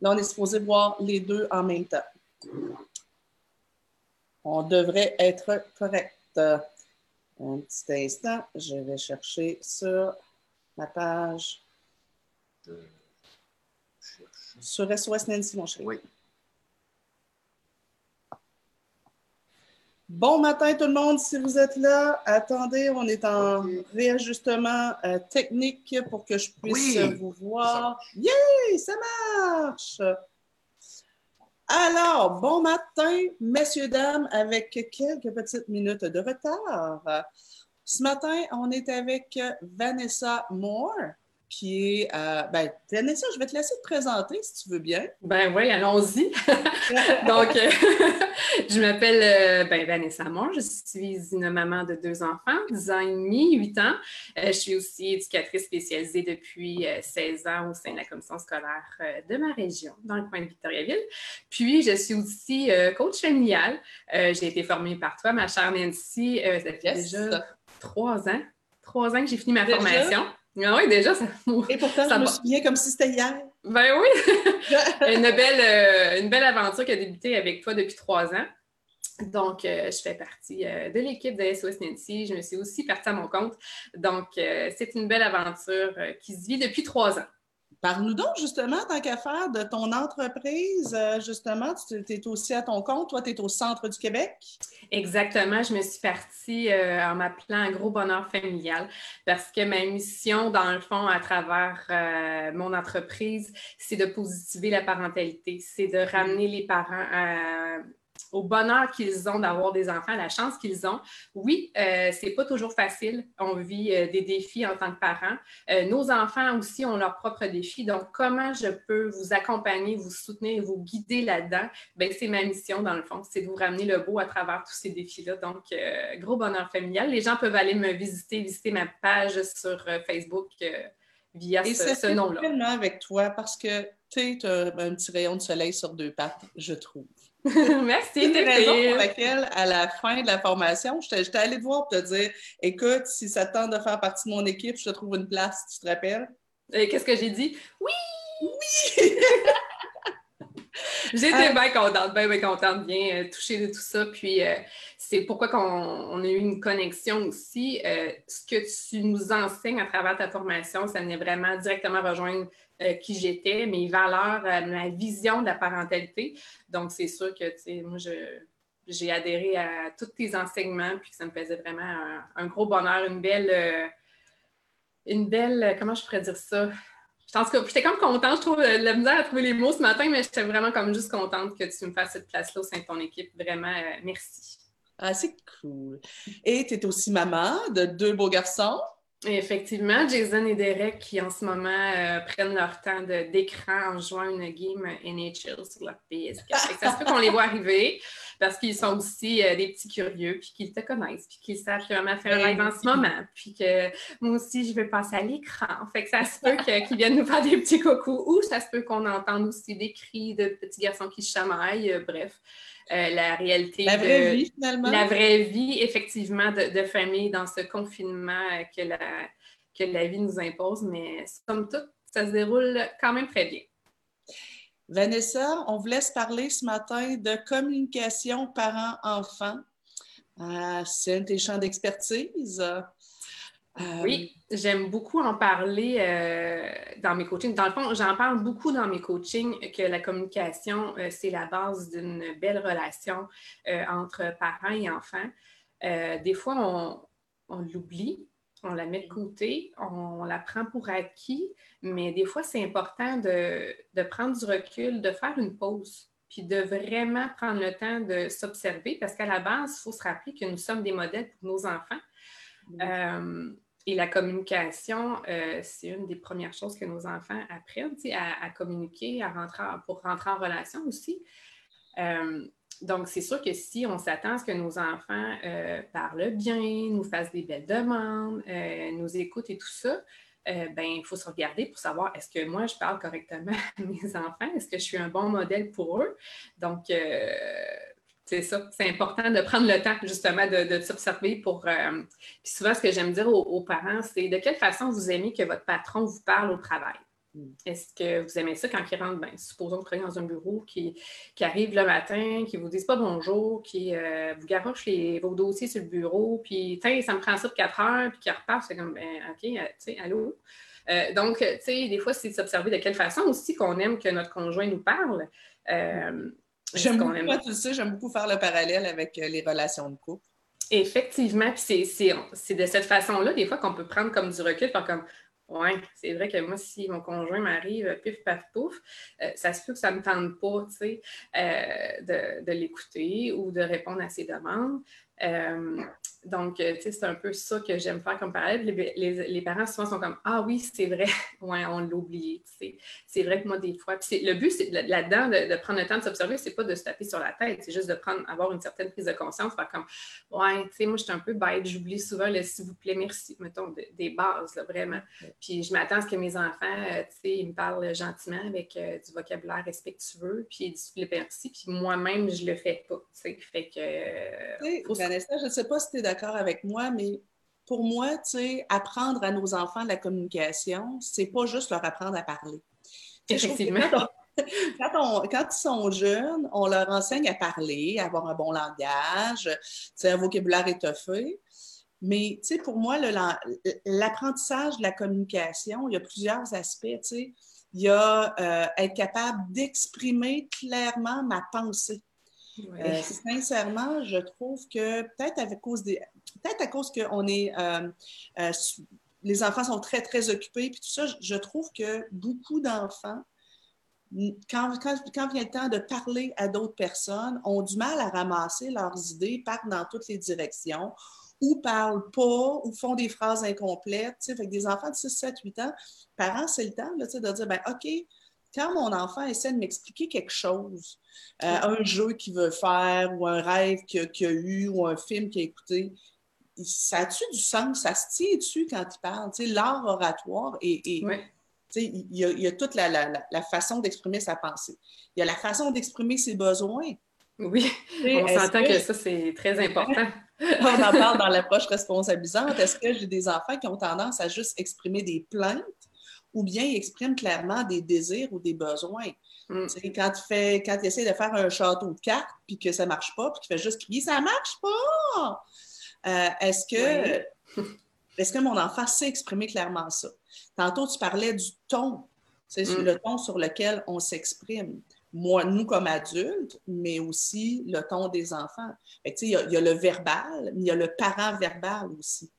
Là, on est supposé voir les deux en même temps. On devrait être correct. Un petit instant, je vais chercher sur la page sur SOS Nancy, mon chéri. Oui. Bon matin tout le monde, si vous êtes là. Attendez, on est en réajustement euh, technique pour que je puisse Oui. vous voir. Yay, ça marche! Alors, bon matin, messieurs, dames, avec quelques petites minutes de retard. Ce matin, on est avec Vanessa Moore, qui est... euh, ben, Vanessa, je vais te laisser te présenter si tu veux bien. Ben oui, allons-y. Donc, euh, je m'appelle euh, ben, Vanessa Moore. Je suis une maman de deux enfants, 10 ans et demi, 8 ans. Euh, je suis aussi éducatrice spécialisée depuis euh, 16 ans au sein de la commission scolaire de ma région, dans le coin de Victoriaville. Puis, je suis aussi coach familial. J'ai été formée par toi, ma chère Nancy. Ça fait Yes. déjà trois ans. Trois ans que j'ai fini ma Déjà? formation. Ah oui, déjà, ça... Et pourtant, Ça je me souviens comme si c'était hier. Ben oui! une, belle, euh, une belle aventure qui a débuté avec toi depuis trois ans. Donc, euh, je fais partie euh, de l'équipe de SOS Nancy. Je me suis aussi partie à mon compte. Donc, c'est une belle aventure qui se vit depuis trois ans. Parle-nous donc justement, tant qu'à faire, de ton entreprise. euh, justement, tu es aussi à ton compte. Toi, tu es au centre du Québec? Exactement, je me suis partie euh, en m'appelant un gros bonheur familial parce que ma mission, dans le fond, à travers euh, mon entreprise, c'est de positiver la parentalité, c'est de ramener les parents à- au bonheur qu'ils ont d'avoir des enfants, la chance qu'ils ont. Oui, euh, c'est pas toujours facile. On vit euh, des défis en tant que parents. Euh, nos enfants aussi ont leurs propres défis. Donc, comment je peux vous accompagner, vous soutenir, vous guider là-dedans? Ben, c'est ma mission, dans le fond, c'est de vous ramener le beau à travers tous ces défis-là. Donc, gros bonheur familial. Les gens peuvent aller me visiter, visiter ma page sur Facebook via Et ce, ce nom-là. tellement avec toi parce que tu as un petit rayon de soleil sur deux pattes, je trouve. Merci, C'est Pépé. raisons pour laquelle, à la fin de la formation, j'étais allée te voir pour te dire écoute, si ça te tente de faire partie de mon équipe, je te trouve une place, tu te rappelles? Euh, Qu'est-ce que j'ai dit? Oui! Oui! J'étais Ah. bien contente, bien, bien contente, bien euh, touchée de tout ça. Puis, euh, c'est pourquoi on a eu une connexion aussi. Euh, ce que tu nous enseignes à travers ta formation, ça venait vraiment directement rejoindre euh, qui j'étais, mes valeurs, euh, ma vision de la parentalité. Donc, c'est sûr que, tu sais, moi, j'ai adhéré à tous tes enseignements, puis que ça me faisait vraiment un, gros bonheur, une belle, une belle, comment je pourrais dire ça? J'étais comme contente, je trouve la misère à trouver les mots ce matin, mais j'étais vraiment comme juste contente que tu me fasses cette place-là au sein de ton équipe. Vraiment, merci. Ah, c'est cool. Et tu es aussi maman de deux beaux garçons? Effectivement, Jason et Derek qui en ce moment euh, prennent leur temps d'écran en jouant une game NHL sur leur PS4. Fait que ça se peut qu'on les voit arriver parce qu'ils sont aussi euh, des petits curieux, puis qu'ils te connaissent, puis qu'ils savent que maman fait un live en ce moment, puis que moi aussi je vais passer à l'écran. Fait que ça se peut qu'ils viennent nous faire des petits coucous ou ça se peut qu'on entende aussi des cris de petits garçons qui chamaillent. Euh, bref, euh, la réalité La vraie de- vie, finalement. la vraie vie, effectivement, de, de famille dans ce confinement que la, que la vie nous impose, mais somme toute, ça se déroule quand même très bien. Vanessa, on vous laisse parler ce matin de communication parents-enfants. C'est un de champs d'expertise. Euh, Oui, j'aime beaucoup en parler euh, dans mes coachings. Dans le fond, j'en parle beaucoup dans mes coachings que la communication, euh, c'est la base d'une belle relation entre parents et enfants. Des fois, on l'oublie, on la met de côté, on la prend pour acquis, mais des fois, c'est important de, de prendre du recul, de faire une pause, puis de vraiment prendre le temps de s'observer, parce qu'à la base, il faut se rappeler que nous sommes des modèles pour nos enfants. Euh, et la communication, euh, c'est une des premières choses que nos enfants apprennent, à, à communiquer, à rentrer en- pour rentrer en relation aussi. Euh, donc, c'est sûr que si on s'attend à ce que nos enfants euh, parlent bien, nous fassent des belles demandes, euh, nous écoutent et tout ça, euh, ben, il faut se regarder pour savoir est-ce que moi, je parle correctement à mes enfants? Est-ce que je suis un bon modèle pour eux? Donc, euh, c'est ça. C'est important de prendre le temps, justement, de, s'observer pour. Puis souvent, ce que j'aime dire aux parents, c'est de quelle façon vous aimez que votre patron vous parle au travail? Est-ce que vous aimez ça quand ils rentrent? Ben, supposons que vous travaillez dans un bureau qui, qui arrive le matin, qui ne vous disent pas bonjour, qui euh, vous garoche vos dossiers sur le bureau, puis ça me prend ça pour quatre heures, puis qui repart, c'est comme, ben, OK, euh, tu sais, allô? Euh, donc, tu sais, des fois, c'est de s'observer de quelle façon aussi qu'on aime que notre conjoint nous parle. j'aime beaucoup, tu sais, j'aime beaucoup faire le parallèle avec les relations de couple. Effectivement, puis c'est de cette façon-là, des fois, qu'on peut prendre comme du recul, par comme, oui, c'est vrai que moi, si mon conjoint m'arrive euh, pif, paf, pouf, euh, ça se peut que ça ne me tente pas, tu sais, euh, de, de l'écouter ou de répondre à ses demandes. Donc, euh, tu sais, c'est un peu ça que j'aime faire comme parallèle. Les, parents souvent sont comme Ah oui, c'est vrai, ouais, on l'a oublié. C'est vrai que moi, des fois. Puis le but, c'est là-dedans de, prendre le temps de s'observer, c'est pas de se taper sur la tête, c'est juste de prendre, avoir une certaine prise de conscience, faire comme Ouais, tu sais, moi, je suis un peu bête, j'oublie souvent le s'il vous plaît, merci, mettons, des bases, vraiment. Puis je m'attends à ce que mes enfants, euh, tu sais, ils me parlent gentiment avec euh, du vocabulaire respectueux, puis ils disent merci, puis moi-même, je le fais pas. Tu sais, fait que. Vanessa, je sais pas si tu es d'accord avec moi, mais pour moi, tu sais, apprendre à nos enfants la communication, c'est pas juste leur apprendre à parler. Effectivement. Quand, quand, ils sont jeunes, on leur enseigne à parler, à avoir un bon langage, un vocabulaire étoffé. Mais tu sais, pour moi, l'apprentissage de la communication, il y a plusieurs aspects. Tu sais. Il y a euh, être capable d'exprimer clairement ma pensée. Euh, sincèrement, je trouve que peut-être à cause des, peut-être à cause que on est, euh, euh, les enfants sont très très occupés puis tout ça, je trouve que beaucoup d'enfants quand, quand, quand, vient le temps de parler à d'autres personnes, ont du mal à ramasser leurs idées, partent dans toutes les directions, ou parlent pas, ou font des phrases incomplètes. Avec des enfants de 6, 7, 8 ans, parents, c'est le temps là, de dire ben, OK, quand mon enfant essaie de m'expliquer quelque chose, euh, un jeu qu'il veut faire ou un rêve qu'il a, eu ou un film qu'il a écouté, ça a-tu du sens? Ça se tient dessus quand il parle? L'art oratoire et, il, y a, toute la, façon d'exprimer sa pensée. Il y a la façon d'exprimer ses besoins. Oui, on s'entend que... ça, c'est très important. on en parle dans l'approche responsabilisante. Est-ce que j'ai des enfants qui ont tendance à juste exprimer des plaintes? Ou bien ils expriment clairement des désirs ou des besoins. Mm. Quand, tu fais, quand essaies de faire un château de cartes puis que ça ne marche pas, puis tu fais juste crier Ça ne marche pas! Euh, est-ce que, est que mon enfant sait exprimer clairement ça? Tantôt, tu parlais du ton, c'est mm. le ton sur lequel on s'exprime. Moi, nous comme adultes, mais aussi le ton des enfants. Il y, y, a le verbal, mais il y a le parent verbal aussi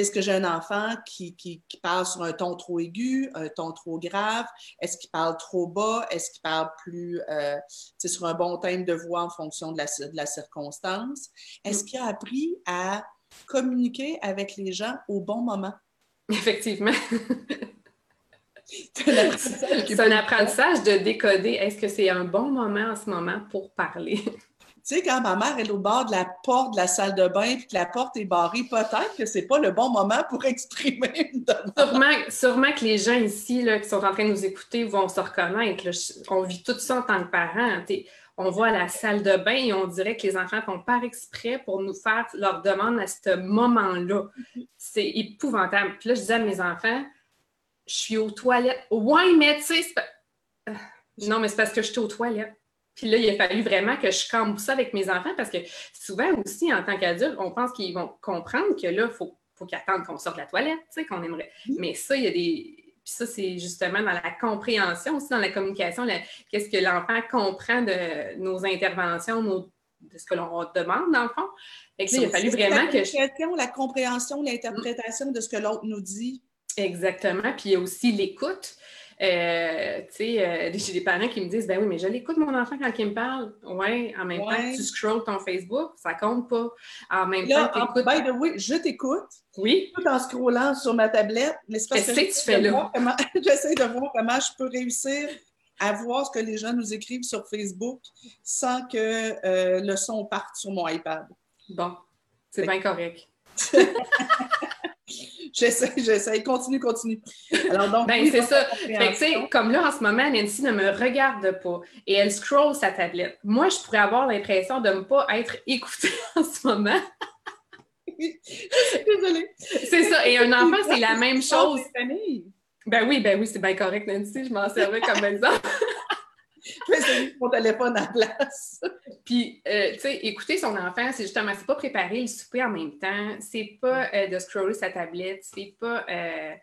est-ce que j'ai un enfant qui, qui, parle sur un ton trop aigu, un ton trop grave? Est-ce qu'il parle trop bas? Est-ce qu'il parle plus euh, sur un bon thème de voix en fonction de la, de la circonstance? Est-ce qu'il a appris à communiquer avec les gens au bon moment? Effectivement. c'est un apprentissage de décoder. Est-ce que c'est un bon moment en ce moment pour parler? Tu sais, quand ma mère est au bord de la porte de la salle de bain puis que la porte est barrée, peut-être que c'est pas le bon moment pour exprimer une demande. Sûrement, que les gens ici là, qui sont en train de nous écouter vont se reconnaître. On vit tout ça en tant que parents. On voit la salle de bain et on dirait que les enfants font par exprès pour nous faire leur demande à ce moment-là. C'est épouvantable. Puis là, je disais à mes enfants, je suis aux toilettes. Ouais, mais tu sais, euh, non, mais c'est parce que je suis aux toilettes. Puis là, il a fallu vraiment que je campe ça avec mes enfants parce que souvent aussi, en tant qu'adulte, on pense qu'ils vont comprendre que là, il faut, faut qu'ils attendent qu'on sorte de la toilette, tu sais, qu'on aimerait. Mais ça, il y a des. Puis ça, c'est justement dans la compréhension, aussi dans la communication, qu'est-ce que l'enfant comprend de nos interventions, de ce que l'on demande, dans le fond. Fait que là, il a fallu vraiment que. Je... La compréhension, l'interprétation de ce que l'autre nous dit. Exactement. Puis il y a aussi l'écoute. Euh, tu sais, euh, j'ai des parents qui me disent Ben oui, mais je l'écoute mon enfant quand il me parle. Oui, en même temps tu scrolls ton Facebook, ça compte pas. En même temps, écoutes. By the way, je t'écoute. Oui. Tout en scrollant sur ma tablette. Mais c'est parce que, que tu fais là? J'essaie de voir comment je peux réussir à voir ce que les gens nous écrivent sur Facebook sans que euh, le son parte sur mon iPad. Bon, c'est bien correct. J'essaie, j'essaie. Continue, continue. Alors, donc. Ben, c'est ça. Fait comme là, en ce moment, Nancy ne me regarde pas et elle scroll sa tablette. Moi, je pourrais avoir l'impression de ne pas être écoutée en ce moment. Désolée. C'est ça. Et un enfant, c'est la même chose. Ben oui, ben oui, c'est bien correct, Nancy. Je m'en servais comme exemple. Je vais mon téléphone en place. Puis, euh, tu sais, écouter son enfant, c'est justement, c'est pas préparer le souper en même temps, c'est pas euh, de scroller sa tablette, c'est pas euh,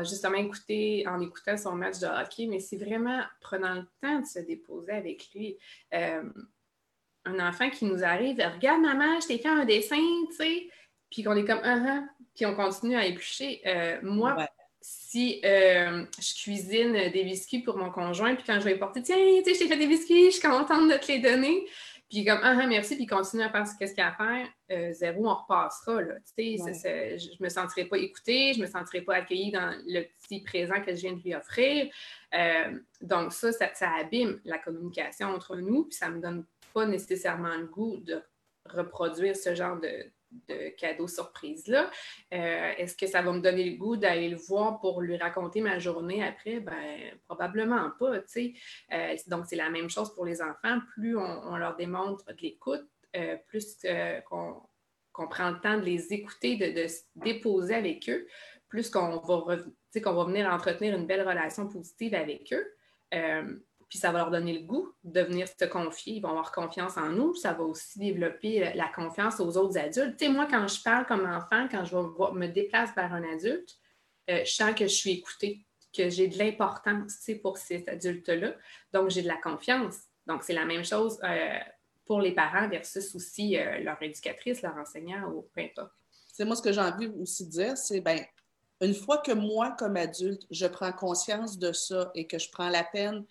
justement écouter, en écoutant son match de hockey, mais c'est vraiment prenant le temps de se déposer avec lui. un enfant qui nous arrive, regarde maman, je t'ai fait un dessin, tu sais, puis qu'on est comme, uh -huh, puis on continue à éplucher. moi, si euh, je cuisine des biscuits pour mon conjoint, puis quand je vais porter, tiens, tu sais, je t'ai fait des biscuits, je suis contente de te les donner. Puis comme, ah, ah merci, puis continue à faire ce qu'il y a à faire, euh, zéro, on repassera. Là. Je me sentirai pas écoutée, je me sentirai pas accueillie dans le petit présent que je viens de lui offrir. Euh, donc ça, ça, ça, abîme la communication entre nous, puis ça me donne pas nécessairement le goût de reproduire ce genre de, de cadeaux surprise-là. Euh, est-ce que ça va me donner le goût d'aller le voir pour lui raconter ma journée après? Ben, probablement pas, tu. Euh, donc, c'est la même chose pour les enfants. Plus on, leur démontre de l'écoute, euh, plus qu'on prend le temps de les écouter, de, se déposer avec eux, plus qu'on va, qu'on va venir entretenir une belle relation positive avec eux puis ça va leur donner le goût de venir se confier. Ils vont avoir confiance en nous. Ça va aussi développer la confiance aux autres adultes. Tu sais, moi, quand je parle comme enfant, quand je me déplace vers un adulte, euh, je sens que je suis écoutée, que j'ai de l'importance pour cet adulte-là. Donc, j'ai de la confiance. Donc, c'est la même chose euh, pour les parents versus aussi euh, leur éducatrice, leur enseignant ou peu importe. C'est moi ce que j'ai envie aussi de dire, c'est ben une fois que moi, comme adulte, je prends conscience de ça et que je prends la peine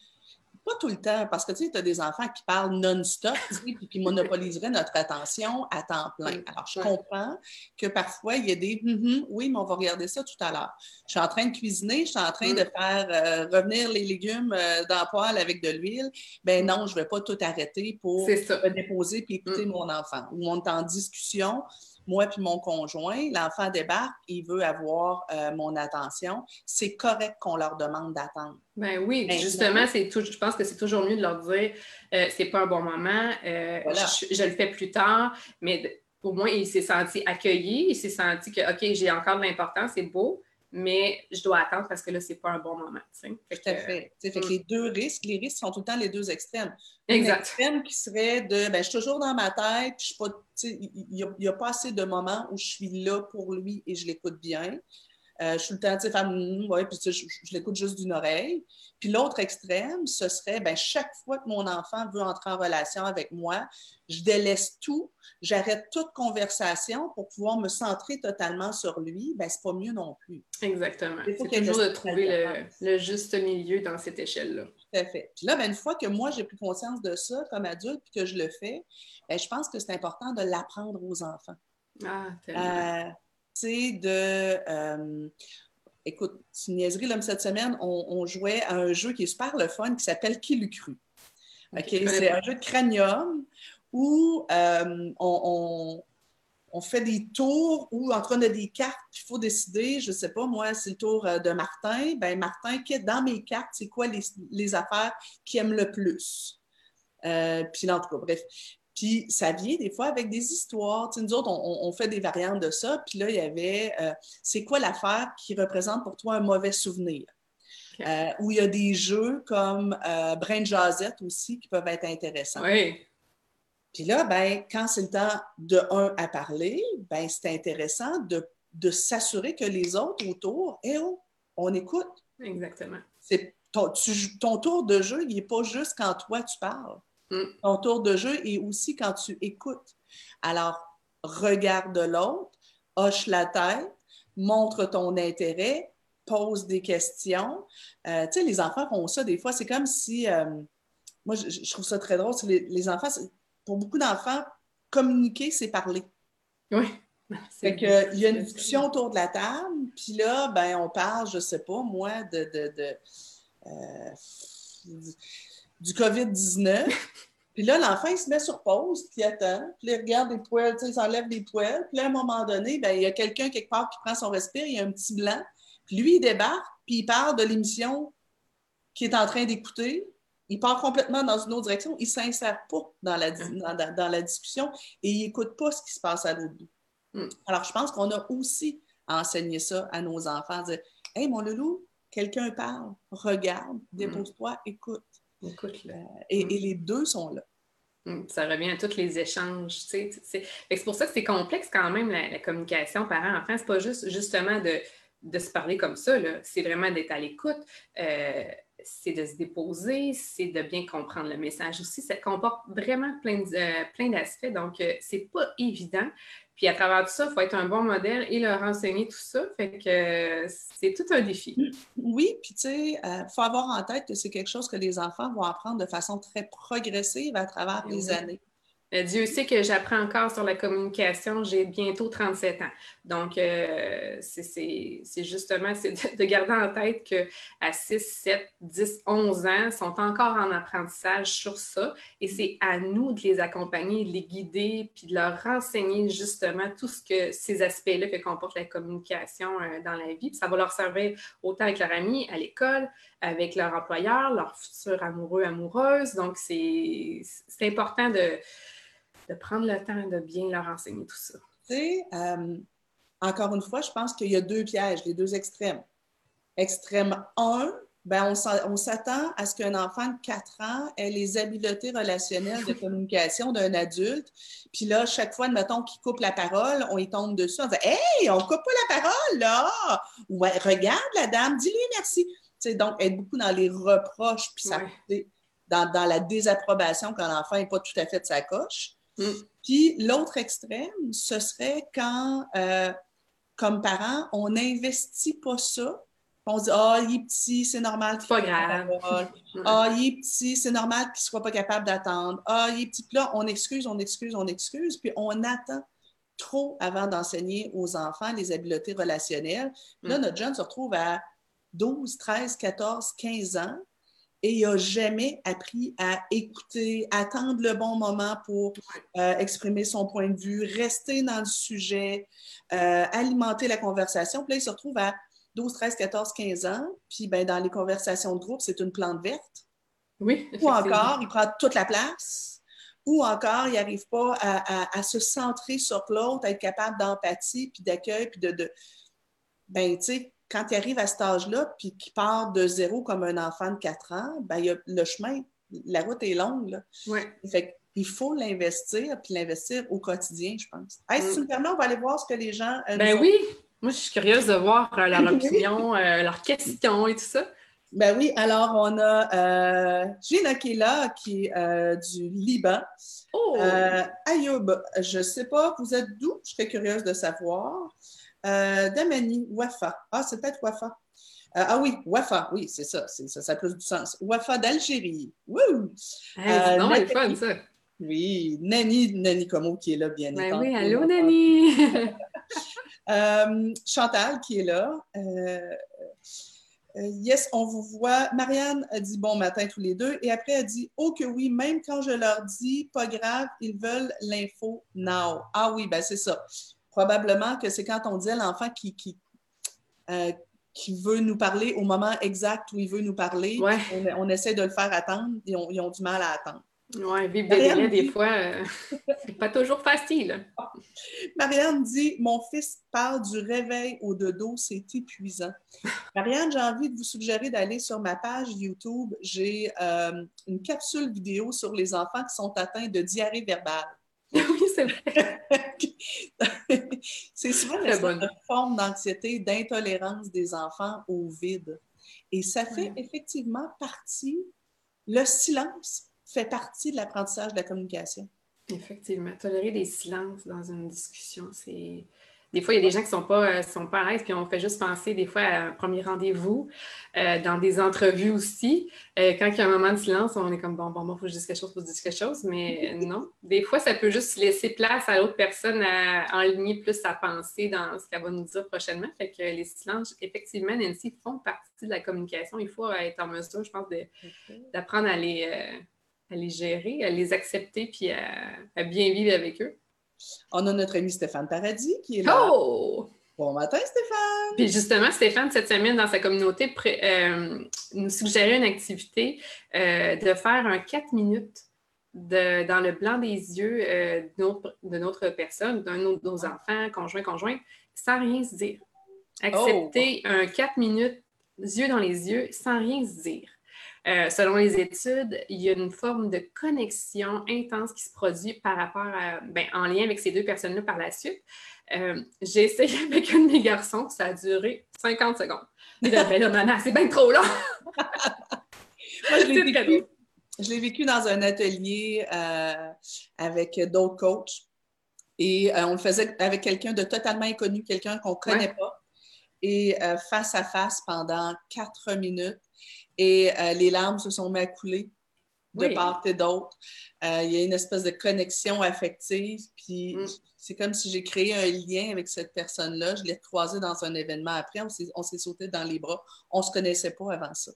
pas tout le temps, parce que tu sais, tu as des enfants qui parlent non-stop, puis qui monopoliseraient notre attention à temps plein. Alors, je comprends que parfois, il y a des mm-hmm, oui, mais on va regarder ça tout à l'heure. Je suis en train de cuisiner, je suis en train de mm. faire euh, revenir les légumes euh, dans le poêle avec de l'huile. Ben non, je ne vais pas tout arrêter pour me déposer puis écouter mm. mon enfant. Ou on est en discussion moi puis mon conjoint, l'enfant débarque, il veut avoir euh, mon attention. C'est correct qu'on leur demande d'attendre. Ben oui, justement, c'est je pense que c'est toujours mieux de leur dire euh, c'est pas un bon moment, euh, je, le fais plus tard, mais pour moi, il s'est senti accueilli, il s'est senti que OK, j'ai encore de l'importance, c'est beau, mais je dois attendre parce que là, c'est pas un bon moment. Tout à fait. fait que mm. les deux risques, les risques sont tout le temps les deux extrêmes. Exact. L'extrême qui serait de, ben, je suis toujours dans ma tête, je pas, il n'y a, pas assez de moments où je suis là pour lui et je l'écoute bien. Euh, je suis le temps, de faire, mm, ouais, puis je, l'écoute juste d'une oreille. Puis l'autre extrême, ce serait, ben, chaque fois que mon enfant veut entrer en relation avec moi, je délaisse tout, j'arrête toute conversation pour pouvoir me centrer totalement sur lui. Ben, c'est pas mieux non plus. Exactement. C'est toujours de trouver le, juste milieu dans cette échelle-là. Tout à fait. Puis là, ben, une fois que moi, j'ai pris conscience de ça comme adulte, puis que je le fais, ben, je pense que c'est important de l'apprendre aux enfants. Ah, tellement. Euh, de. Euh, écoute, c'est une niaiserie, là, cette semaine, on, jouait à un jeu qui est super le fun qui s'appelle Qui l'eût cru? c'est un jeu de cranium où euh, on, fait des tours où, entre on a des cartes, il faut décider, je ne sais pas, moi, c'est le tour euh, de Martin. Ben Martin, dans mes cartes, c'est quoi les, affaires qu'il aime le plus? puis, en tout cas, bref. Puis ça vient des fois avec des histoires. nous autres, on, fait des variantes de ça. Puis là, il y avait euh, c'est quoi l'affaire qui représente pour toi un mauvais souvenir? Euh, où il y a des jeux comme euh, Brain Jazette aussi qui peuvent être intéressants. Oui. Puis là, ben, quand c'est le temps de un à parler, ben, c'est intéressant de, s'assurer que les autres autour, eh oh, on écoute. Exactement. C'est ton, ton tour de jeu, il n'est pas juste quand toi tu parles. Mm. ton tour de jeu et aussi quand tu écoutes. Alors, regarde l'autre, hoche la tête, montre ton intérêt, pose des questions. Euh, tu sais, les enfants font ça des fois. C'est comme si, euh, moi, je, trouve ça très drôle. Les, les enfants, pour beaucoup d'enfants, communiquer, c'est parler. Oui. Fait que, il y a une discussion autour de la table, puis là, ben, on parle, je sais pas, moi, de, de, de euh, du COVID-19. puis là, l'enfant, il se met sur pause, puis il attend, puis il regarde les poils, tu sais, il s'enlève les poils. Puis là, à un moment donné, ben, il y a quelqu'un quelque part qui prend son respire, il y a un petit blanc. Puis lui, il débarque, puis il parle de l'émission qu'il est en train d'écouter. Il part complètement dans une autre direction. Il ne s'insère pas dans la, dans, la discussion et il n'écoute pas ce qui se passe à l'autre bout. Hmm. Alors, je pense qu'on a aussi enseigné ça à nos enfants. Dire Hey, mon loulou, quelqu'un parle, regarde, dépose-toi, écoute. Écoute, là. Et, et, les deux sont là. Mm, ça revient à tous les échanges. C'est pour ça que c'est complexe quand même, la, communication parent-enfant. C'est pas juste justement de, de, se parler comme ça. C'est vraiment d'être à l'écoute. Euh, c'est de se déposer, c'est de bien comprendre le message aussi. Ça comporte vraiment plein, euh, plein d'aspects. Donc, euh, c'est pas évident. Puis à travers tout ça, il faut être un bon modèle et leur enseigner tout ça. Fait que c'est tout un défi. Oui, puis tu sais, il euh, faut avoir en tête que c'est quelque chose que les enfants vont apprendre de façon très progressive à travers les années. Euh, Dieu sait que j'apprends encore sur la communication. J'ai bientôt 37 ans. Donc, euh, c'est justement de, garder en tête qu'à 6, 7, 10, 11 ans, sont encore en apprentissage sur ça. Et c'est à nous de les accompagner, de les guider, puis de leur renseigner justement tout ce que ces aspects-là que comporte la communication euh, dans la vie. ça va leur servir autant avec leur ami, à l'école, avec leur employeur, leur futur amoureux, amoureuse. Donc, c'est important de de prendre le temps de bien leur enseigner tout ça. Tu sais, euh, encore une fois, je pense qu'il y a deux pièges, les deux extrêmes. Extrême 1, ben on s'attend à ce qu'un enfant de 4 ans ait les habiletés relationnelles de communication d'un adulte. Puis là, chaque fois, mettons qu'il coupe la parole, on y tombe dessus, on dit Hey, on coupe pas la parole, là! Ouais, regarde la dame, dis-lui merci. Tu sais, donc, être beaucoup dans les reproches, puis ça, dans, dans, la désapprobation quand l'enfant n'est pas tout à fait de sa coche. Mm. Puis l'autre extrême, ce serait quand, euh, comme parent, on n'investit pas ça. On dit Ah, il est petit, c'est normal qu'il pas grave. Ah, il est petit, c'est normal qu'il ne soit pas capable d'attendre. Ah, il est petit. Puis là, on excuse, on excuse, on excuse. Puis on attend trop avant d'enseigner aux enfants les habiletés relationnelles. là, mm. notre jeune se retrouve à 12, 13, 14, 15 ans et il n'a jamais appris à écouter, attendre le bon moment pour euh, exprimer son point de vue, rester dans le sujet, euh, alimenter la conversation. Puis là, il se retrouve à 12, 13, 14, 15 ans. Puis ben, dans les conversations de groupe, c'est une plante verte. Oui. Ou encore, il prend toute la place. Ou encore, il n'arrive pas à, se centrer sur l'autre, à être capable d'empathie, puis d'accueil, puis de, de... Ben, tu sais, quand il arrive à cet âge-là, puis qu'il part de zéro comme un enfant de 4 ans, ben, il y a le chemin, la route est longue. Là. Fait il faut l'investir, puis l'investir au quotidien, je pense. Hey, Si tu me permets, on va aller voir ce que les gens. Euh, ben oui, moi je suis curieuse de voir euh, leur opinion, euh, leurs questions et tout ça. Ben oui, alors on a Gina qui est là, qui est du Liban. Oh! Ayoub, je ne sais pas, vous êtes d'où? Je serais curieuse de savoir. Euh, Damani, Wafa. Ah, c'est peut-être Wafa. Euh, ah oui, Wafa, oui, c'est ça, ça, ça a plus du sens. Wafa d'Algérie. Wouh! Hey, non, c'est fun, ça. Oui, Nani, Nani Como qui est là, bien ben Oui, allô, Nani! Euh, Chantal qui est là. yes, on vous voit. Marianne a dit bon matin tous les deux. Et après, elle dit Oh que oui, même quand je leur dis pas grave, ils veulent l'info now. Ah oui, ben c'est ça probablement que c'est quand on dit à l'enfant qui, qui, euh, qui, veut nous parler au moment exact où il veut nous parler, on, essaie de le faire attendre et ils ont du mal à attendre. Oui, vivre des délais, des fois, euh, c'est pas toujours facile. Marianne dit Mon fils parle du réveil au dodo, c'est épuisant. Marianne, j'ai envie de vous suggérer d'aller sur ma page YouTube. J'ai euh, une capsule vidéo sur les enfants qui sont atteints de diarrhée verbale. C'est vrai. c'est souvent une forme d'anxiété, d'intolérance des enfants au vide. Et ça fait effectivement partie, le silence fait partie de l'apprentissage de la communication. Effectivement. Tolérer des silences dans une discussion, c'est des fois, il y a des gens qui ne sont pas, euh, sont pas à l'aise, puis on fait juste penser des fois à un premier rendez-vous, euh, dans des entrevues aussi. Euh, quand il y a un moment de silence, on est comme bon, bon, bon, il faut dise quelque chose, il faut dire quelque chose, mais non. Des fois, ça peut juste laisser place à l'autre personne à enligner plus sa pensée dans ce qu'elle va nous dire prochainement. Fait que les silences, effectivement, Nancy, font partie de la communication. Il faut être en mesure, je pense, d'apprendre à les, à les gérer, à les accepter, puis à bien vivre avec eux. On a notre ami Stéphane Paradis qui est là. Oh! Bon matin, Stéphane! Puis justement, Stéphane, cette semaine, dans sa communauté, euh, nous suggérait une activité euh, de faire un 4 minutes dans le blanc des yeux euh, de, notre, personne, d'un de nos enfants, conjoints, conjoints, sans rien se dire. Accepter oh! un 4 minutes yeux dans les yeux sans rien se dire. Euh, selon les études, il y a une forme de connexion intense qui se produit par rapport à, ben, en lien avec ces deux personnes-là par la suite. Euh, j'ai essayé avec un de mes garçons, ça a duré 50 secondes. Mais ben là, maman, c'est bien trop long! Moi, je l'ai vécu, dans un atelier euh, avec d'autres coachs. Et on le faisait avec quelqu'un de totalement inconnu, quelqu'un qu'on ne connaît pas. Et face à face pendant quatre minutes et euh, les larmes se sont mis à couler de part et d'autre. Euh, il y a une espèce de connexion affective, puis mm. c'est comme si j'ai créé un lien avec cette personne-là. Je l'ai croisée dans un événement après, on s'est sauté dans les bras. On ne se connaissait pas avant ça.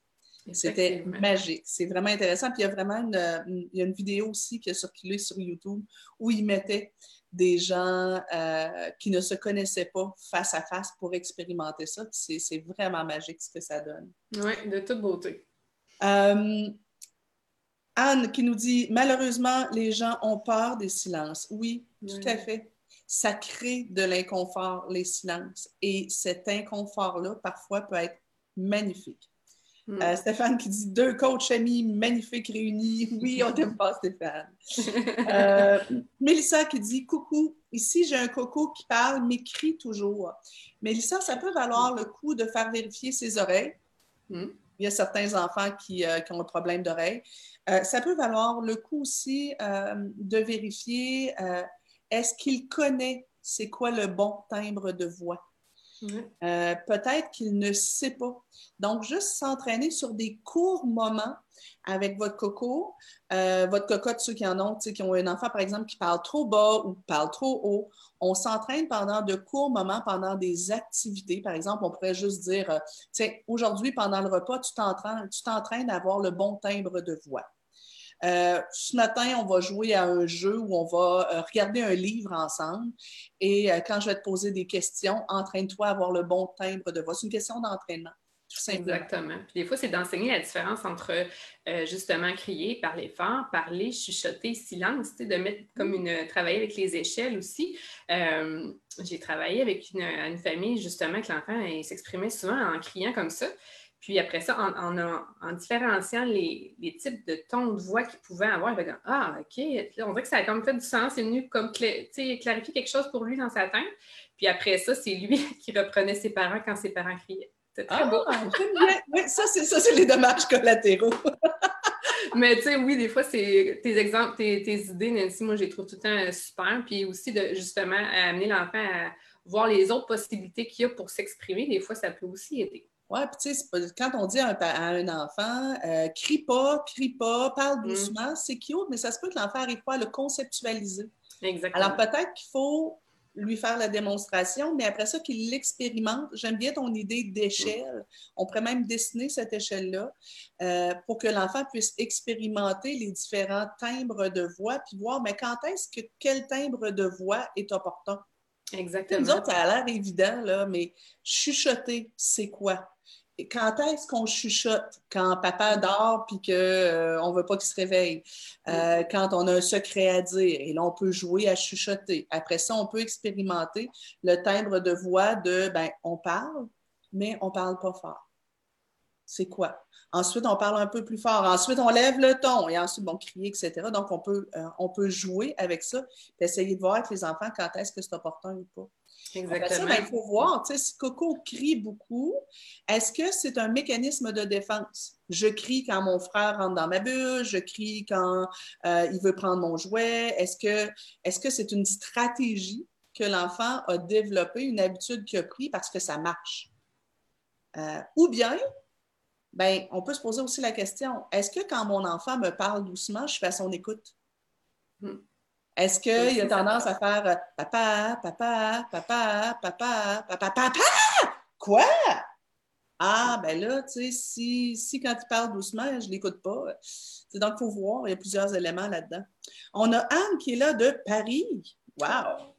C'était magique. C'est vraiment intéressant. Puis il y a vraiment une, il y a une vidéo aussi qui a circulé sur YouTube où il mettait des gens euh, qui ne se connaissaient pas face à face pour expérimenter ça. C'est vraiment magique ce que ça donne. Oui, de toute beauté. Euh, Anne qui nous dit Malheureusement, les gens ont peur des silences. Oui, tout à fait. Ça crée de l'inconfort, les silences. Et cet inconfort-là, parfois, peut être magnifique. Hmm. Euh, Stéphane qui dit deux coachs amis magnifiques réunis. Oui, on t'aime pas, Stéphane. Euh, Mélissa qui dit coucou. Ici, j'ai un coco qui parle, mais crie toujours. Mélissa, ça peut valoir le coup de faire vérifier ses oreilles. Hmm. Il y a certains enfants qui, euh, ont un problème d'oreille. ça peut valoir le coup aussi de vérifier est-ce qu'il connaît c'est quoi le bon timbre de voix? Euh, peut-être qu'il ne sait pas. Donc, juste s'entraîner sur des courts moments avec votre coco, euh, votre cocotte, ceux qui en ont, qui ont un enfant, par exemple, qui parle trop bas ou parle trop haut. On s'entraîne pendant de courts moments, pendant des activités. Par exemple, on pourrait juste dire, euh, tiens, aujourd'hui, pendant le repas, tu t'entraînes à avoir le bon timbre de voix. Euh, ce matin, on va jouer à un jeu où on va euh, regarder un livre ensemble. Et euh, quand je vais te poser des questions, entraîne-toi à avoir le bon timbre de voix. C'est une question d'entraînement. Exactement. Puis des fois, c'est d'enseigner la différence entre justement crier, parler fort, parler, chuchoter, silence, de mettre comme mm. une. travailler avec les échelles aussi. J'ai travaillé avec une, une, famille justement que l'enfant s'exprimait souvent en criant comme ça. Puis après ça, en, en, différenciant les, types de tons de voix qu'il pouvait avoir, il va dire Ah, OK, on dirait que ça a comme fait du sens, c'est venu comme clarifier quelque chose pour lui dans sa tête. Puis après ça, c'est lui qui reprenait ses parents quand ses parents criaient. C'est très beau. Ah, oui, ça, c'est les dommages collatéraux. Mais tu sais, oui, des fois, c'est tes exemples, tes, tes, idées, Nancy, moi, je les trouve tout le temps super. Puis aussi, de justement, amener l'enfant à voir les autres possibilités qu'il y a pour s'exprimer, des fois, ça peut aussi aider. Oui, puis tu sais, quand on dit à un, enfant, euh, crie pas, crie pas, parle mm. doucement, c'est cute, mais ça se peut que l'enfant n'arrive pas à le conceptualiser. Exactement. Alors peut-être qu'il faut lui faire la démonstration, mais après ça, qu'il l'expérimente. J'aime bien ton idée d'échelle. Mm. On pourrait même dessiner cette échelle-là euh, pour que l'enfant puisse expérimenter les différents timbres de voix, puis voir, mais quand est-ce que quel timbre de voix est opportun? Exactement. Nous autres, ça a l'air évident, là, mais chuchoter, c'est quoi? Quand est-ce qu'on chuchote? Quand papa dort puis qu'on euh, ne veut pas qu'il se réveille? Euh, mm. quand on a un secret à dire. Et là, on peut jouer à chuchoter. Après ça, on peut expérimenter le timbre de voix de ben, on parle, mais on ne parle pas fort. C'est quoi? Ensuite, on parle un peu plus fort. Ensuite, on lève le ton et ensuite, bon, crier, etc. Donc, on peut, euh, on peut jouer avec ça et essayer de voir avec les enfants quand est-ce que c'est opportun ou pas. Exactement. Il faut voir, si Coco crie beaucoup, est-ce que c'est un mécanisme de défense? Je crie quand mon frère rentre dans ma bulle, je crie quand euh, il veut prendre mon jouet. Est-ce que est-ce c'est une stratégie que l'enfant a développée, une habitude qu'il a pris parce que ça marche? Euh, ou bien, ben, on peut se poser aussi la question, est-ce que quand mon enfant me parle doucement, je fais à son écoute? Hmm. Est-ce qu'il a tendance à faire euh, papa, papa, papa, papa, papa, papa? Quoi? Ah, ben là, tu sais, si, si quand il parle doucement, je ne l'écoute pas. Donc, il faut voir, il y a plusieurs éléments là-dedans. On a Anne qui est là de Paris. Wow!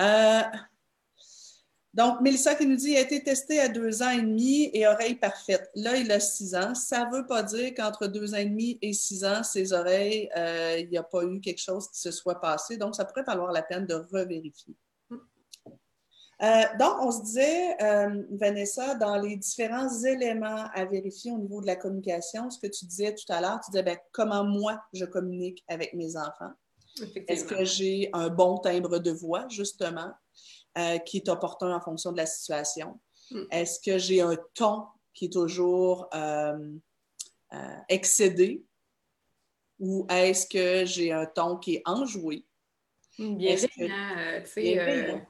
Euh, donc, Mélissa qui nous dit, il a été testé à deux ans et demi et oreille parfaite. Là, il a six ans. Ça ne veut pas dire qu'entre deux ans et demi et six ans, ses oreilles, euh, il n'y a pas eu quelque chose qui se soit passé. Donc, ça pourrait valoir la peine de revérifier. Euh, donc, on se disait, euh, Vanessa, dans les différents éléments à vérifier au niveau de la communication, ce que tu disais tout à l'heure, tu disais ben, comment moi je communique avec mes enfants? Est-ce que j'ai un bon timbre de voix, justement, euh, qui est opportun en fonction de la situation? Hmm. Est-ce que j'ai un ton qui est toujours excédé? Ou est-ce que j'ai un ton qui est enjoué? Bien tu sais.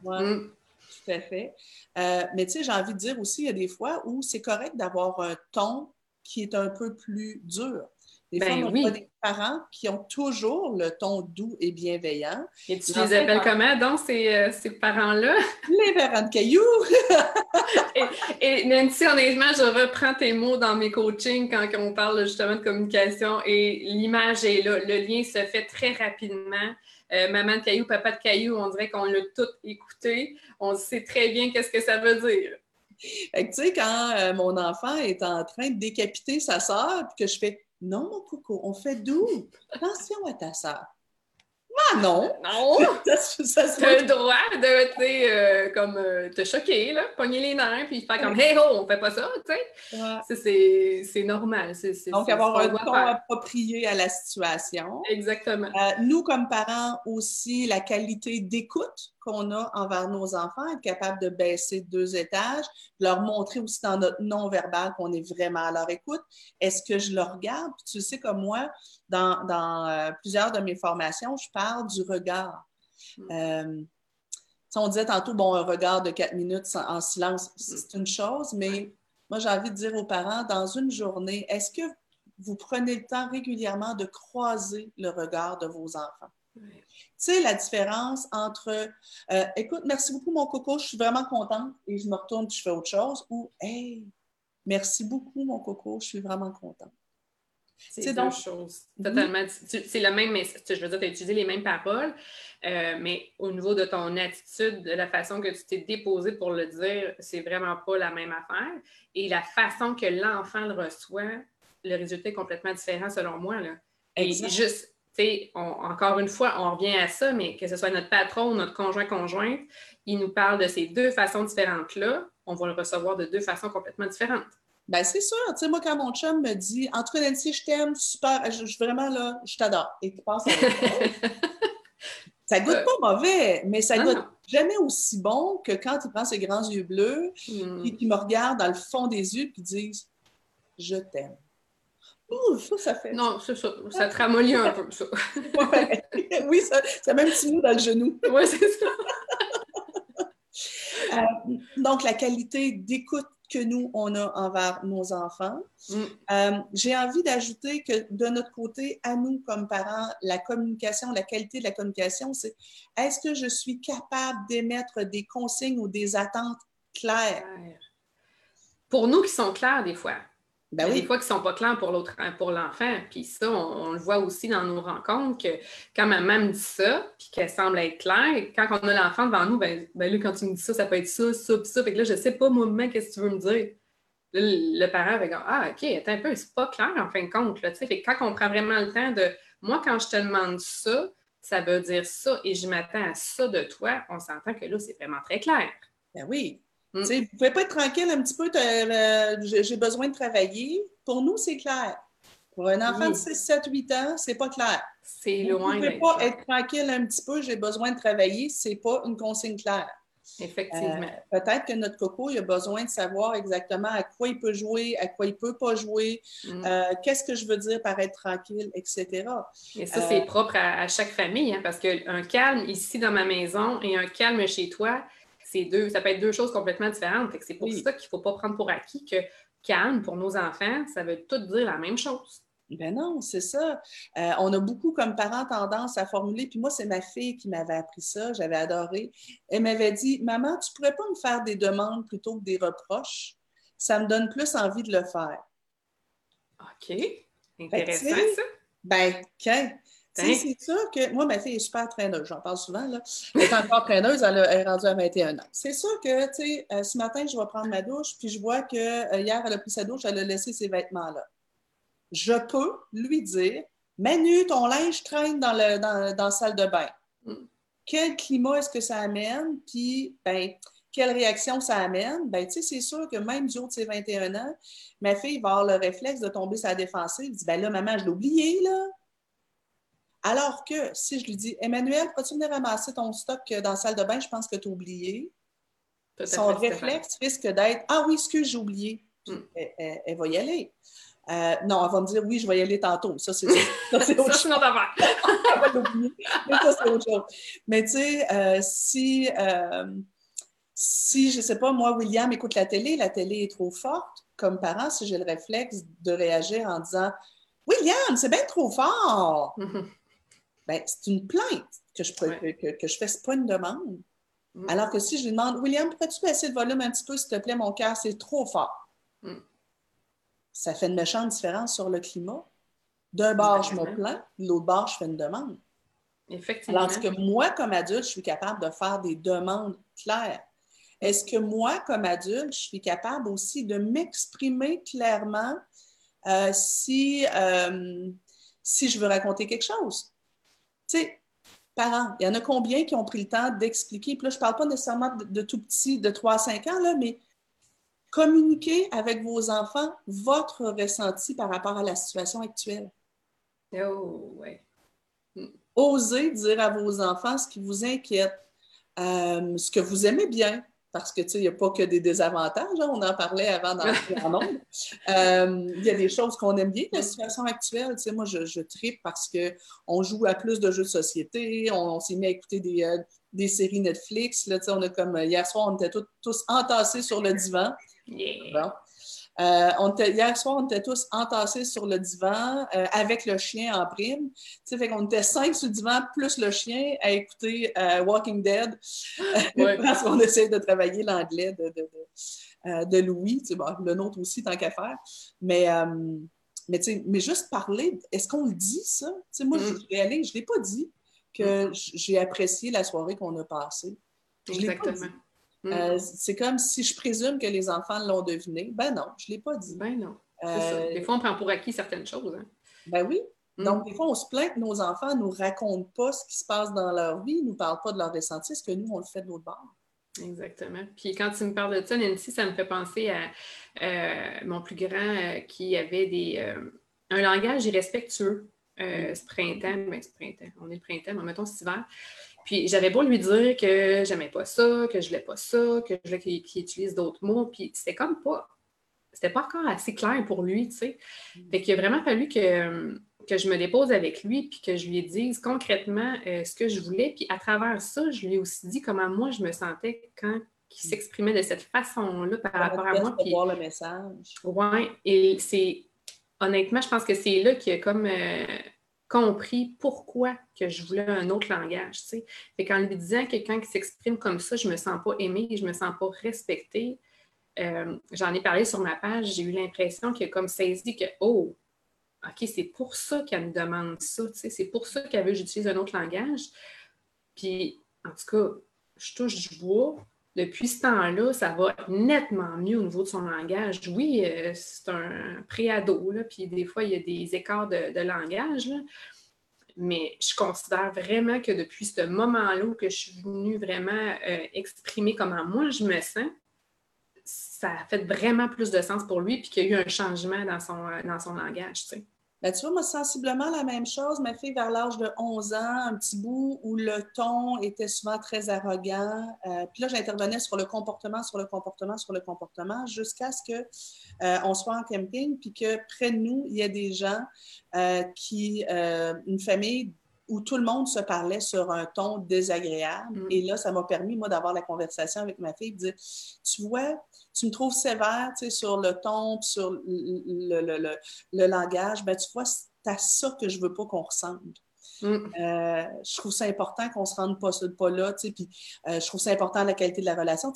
Hmm. Tout à fait. Euh, mais tu sais, j'ai envie de dire aussi, il y a des fois où c'est correct d'avoir un ton qui est un peu plus dur. Fois, ben on a des parents qui ont toujours le ton doux et bienveillant. Et tu les appelles comment, donc, ces, euh, ces parents-là? Les parents de cailloux! et, Nancy, honnêtement, je reprends tes mots dans mes coachings quand on parle justement de communication et l'image est là. Le lien se fait très rapidement. Euh, maman de caillou, papa de caillou, on dirait qu'on l'a tout écouté. On sait très bien qu'est-ce que ça veut dire. tu sais, quand euh, mon enfant est en train de décapiter sa sœur, puis que je fais Non, mon coco, on fait doux. Attention à ta sœur. Ah non! Non! ça, le droit de euh, comme, euh, te choquer, là, pogner les nerfs, puis faire comme Hey ho, on fait pas ça, tu sais. C'est normal. Donc, avoir un ton approprié à la situation. Exactement. Euh, nous, comme parents, aussi, la qualité d'écoute qu'on a envers nos enfants, être capable de baisser deux étages, leur montrer aussi dans notre non-verbal qu'on est vraiment à leur écoute. Est-ce que je le regarde? Puis tu sais, comme moi, dans, euh, plusieurs de mes formations, je parle du regard. Hmm. Euh, on disait tantôt, bon, un regard de quatre minutes en silence, c'est une chose, mais moi, j'ai envie de dire aux parents, dans une journée, est-ce que vous prenez le temps régulièrement de croiser le regard de vos enfants? Tu sais, la différence entre euh, écoute, merci beaucoup, mon coco, je suis vraiment contente et je me retourne et je fais autre chose ou hey, merci beaucoup, mon coco, je suis vraiment contente. C'est deux choses. Totalement. C'est le même Je veux dire, tu as utilisé les mêmes paroles, euh, mais au niveau de ton attitude, de la façon que tu t'es déposé pour le dire, c'est vraiment pas la même affaire. Et la façon que l'enfant le reçoit, le résultat est complètement différent selon moi. Là. Et juste, encore une fois, on revient à ça, mais que ce soit notre patron ou notre conjoint-conjointe, il nous parle de ces deux façons différentes-là, on va le recevoir de deux façons complètement différentes. Ben, c'est sûr. Tu sais, moi, quand mon chum me dit Entre Nancy, je t'aime, super, je, je, vraiment là, je t'adore. Et tu penses Ça goûte pas mauvais, mais ça goûte jamais aussi bon que quand il prend ses grands yeux bleus hmm. et qu'il me regarde dans le fond des yeux et dit Je t'aime. Ouh, ça, ça fait. Non, c'est ça. Ça te un peu, ça. Oui, ça, ça met un petit mot dans le genou. Oui, c'est ça. Euh, donc, la qualité d'écoute que nous, on a envers nos enfants. Mm. Euh, j'ai envie d'ajouter que de notre côté, à nous comme parents, la communication, la qualité de la communication, c'est est-ce que je suis capable d'émettre des consignes ou des attentes claires? Pour nous qui sont clairs des fois. Ben des fois qui ne sont pas clairs pour l'autre, pour l'enfant. Puis ça, on, le voit aussi dans nos rencontres que quand ma maman me dit ça, puis qu'elle semble être claire, quand on a l'enfant devant nous, ben, ben, là, quand tu me dis ça, ça peut être ça, ça, puis ça. Fait que là, je ne sais pas moi-même qu'est-ce que tu veux me dire? le, parent va dire Ah, OK, attends un peu, c'est pas clair en fin de compte. Là, fait que quand on prend vraiment le temps de moi, quand je te demande ça, ça veut dire ça et je m'attends à ça de toi, on s'entend que là, c'est vraiment très clair. Ben oui. Mm. Vous ne pouvez pas être tranquille un petit peu, euh, j'ai besoin de travailler. Pour nous, c'est clair. Pour un enfant de 6, 7, 8 ans, c'est pas clair. C'est loin. Vous ne pouvez pas être tranquille un petit peu, j'ai besoin de travailler, c'est pas une consigne claire. Effectivement. Euh, peut-être que notre coco, il a besoin de savoir exactement à quoi il peut jouer, à quoi il ne peut pas jouer, mm. euh, qu'est-ce que je veux dire par être tranquille, etc. Et ça, c'est propre à, chaque famille, hein, parce qu'un calme ici dans ma maison et un calme chez toi, deux, ça peut être deux choses complètement différentes. C'est pour ça qu'il ne faut pas prendre pour acquis que calme pour nos enfants, ça veut tout dire la même chose. Ben non, c'est ça. Euh, on a beaucoup comme parents tendance à formuler, puis moi, c'est ma fille qui m'avait appris ça, j'avais adoré. Elle m'avait dit Maman, tu pourrais pas me faire des demandes plutôt que des reproches? Ça me donne plus envie de le faire. OK. Intéressant, ça. Ben, quand, c'est sûr que moi, ma fille est super traîneuse, j'en parle souvent. Là. Elle est encore traîneuse, elle, est rendue à 21 ans. C'est sûr que tu sais, euh, ce matin, je vais prendre ma douche, puis je vois que euh, hier, elle a pris sa douche, elle a laissé ses vêtements-là. Je peux lui dire Manu, ton linge traîne dans, le, dans, dans la salle de bain. Mm. Quel climat est-ce que ça amène? Puis, ben, quelle réaction ça amène, ben, tu sais, c'est sûr que même du haut de ses 21 ans, ma fille va avoir le réflexe de tomber la défensive. Elle dit, ben là, maman, je l'ai oublié, là. Alors que si je lui dis, Emmanuel, peux-tu venir ramasser ton stock dans la salle de bain? Je pense que tu as oublié. Son réflexe risque d'être, ah oui, excuse, j'ai oublié. Hmm. elle, va y aller. Euh, non, elle va me dire oui, je vais y aller tantôt. Ça, c'est autre chose. Mais ça, c'est autre chose. Mais tu sais, euh, si, euh, si, je ne sais pas, moi, William écoute la télé, la télé est trop forte, comme parent, si j'ai le réflexe de réagir en disant William, c'est bien trop fort. ben, c'est une plainte que je, que, que, je fais, ce pas une demande. Mm. Alors que si je lui demande William, pourrais-tu baisser le volume un petit peu, s'il te plaît, mon cœur, c'est trop fort. Mm ça fait une méchante différence sur le climat. D'un bord, je me plains, de l'autre bord, je fais une demande. Effectivement. Alors que moi, comme adulte, je suis capable de faire des demandes claires? Est-ce que moi, comme adulte, je suis capable aussi de m'exprimer clairement euh, si, euh, si je veux raconter quelque chose? Tu sais, parents, il y en a combien qui ont pris le temps d'expliquer? Puis là, je ne parle pas nécessairement de, de tout petit, de 3 à 5 ans, là, mais communiquez avec vos enfants votre ressenti par rapport à la situation actuelle. Oh, ouais. Mm. Osez dire à vos enfants ce qui vous inquiète, euh, ce que vous aimez bien, parce que, tu sais, il n'y a pas que des désavantages, hein, on en parlait avant dans le monde. Euh, il y a des choses qu'on aime bien, la situation actuelle. Tu sais, moi, je, je tripe parce qu'on joue à plus de jeux de société, on, s'est mis à écouter des, euh, des séries Netflix. Là, tu sais, on a comme, hier soir, on était tous entassés sur le divan. Euh, on hier soir, on était tous entassés sur le divan euh, avec le chien en prime. Tu fait qu'on était cinq sur le divan plus le chien à écouter euh, Walking Dead parce qu'on essaie de travailler l'anglais de, de, Louis. Tu le nôtre aussi, tant qu'à faire. Mais, mais, mais juste parler, est-ce qu'on le dit, ça? Tu moi, je, mm. je ne l'ai pas dit que mm. j'ai apprécié la soirée qu'on a passée. Exactement. Mm. Euh, c'est comme si je présume que les enfants l'ont deviné. Ben non, je ne l'ai pas dit. Ben non. Euh, des fois, on prend pour acquis certaines choses. Hein. Ben oui. Mm. Donc, des fois, on se plaint que nos enfants ne nous racontent pas ce qui se passe dans leur vie, ne nous parlent pas de leur ressenti, ce que nous, on le fait de l'autre bord. Exactement. Puis quand tu me parles de ça, Nancy, ça me fait penser à euh, mon plus grand qui avait des, un langage irrespectueux ce printemps. Ben, ce printemps, on est le printemps, mais mettons cet hiver. Puis j'avais beau lui dire que j'aimais pas ça, que je voulais pas ça, que je voulais qu'il utilise d'autres mots, puis c'était comme pas, c'était pas encore assez clair pour lui, tu sais. Mm. Fait qu'il a vraiment fallu que, que je me dépose avec lui, puis que je lui dise concrètement euh, ce que je voulais. Puis à travers ça, je lui ai aussi dit comment moi je me sentais quand il mm. s'exprimait de cette façon-là par rapport à moi. Puis, voir le message. Oui, et c'est honnêtement, je pense que c'est là qu'il y a comme euh, compris pourquoi que je voulais un autre langage. Tu sais. Qu'en lui disant quelqu'un qui s'exprime comme ça, je me sens pas aimée, je me sens pas respectée. Euh, j'en ai parlé sur ma page, j'ai eu l'impression qu'il a comme saisi que, oh, OK, c'est pour ça qu'elle me demande ça, tu sais, c'est pour ça qu'elle veut que j'utilise un autre langage. Puis, en tout cas, je touche du bois. Depuis ce temps-là, ça va nettement mieux au niveau de son langage. Oui, euh, c'est un préado, puis des fois, il y a des écarts de, langage, mais je considère vraiment que depuis ce moment-là où que je suis venue vraiment euh, exprimer comment moi je me sens, ça a fait vraiment plus de sens pour lui, puis qu'il y a eu un changement dans son, euh, langage. Ben, tu vois, moi, sensiblement la même chose. Ma fille, vers l'âge de 11 ans, un petit bout où le ton était souvent très arrogant. Euh, puis là, j'intervenais sur le comportement, sur le comportement, sur le comportement, jusqu'à ce qu'on euh, soit en camping, puis que près de nous, il y a des gens euh, qui, une famille où tout le monde se parlait sur un ton désagréable. Mm. Et là, ça m'a permis, moi, d'avoir la conversation avec ma fille, de dire, tu vois, tu me trouves sévère sur le ton, sur le, langage, ben, tu vois, c'est à ça que je veux pas qu'on ressemble. Mm. Euh, je trouve ça important qu'on se rende pas, pas là, puis euh, je trouve ça important la qualité de la relation.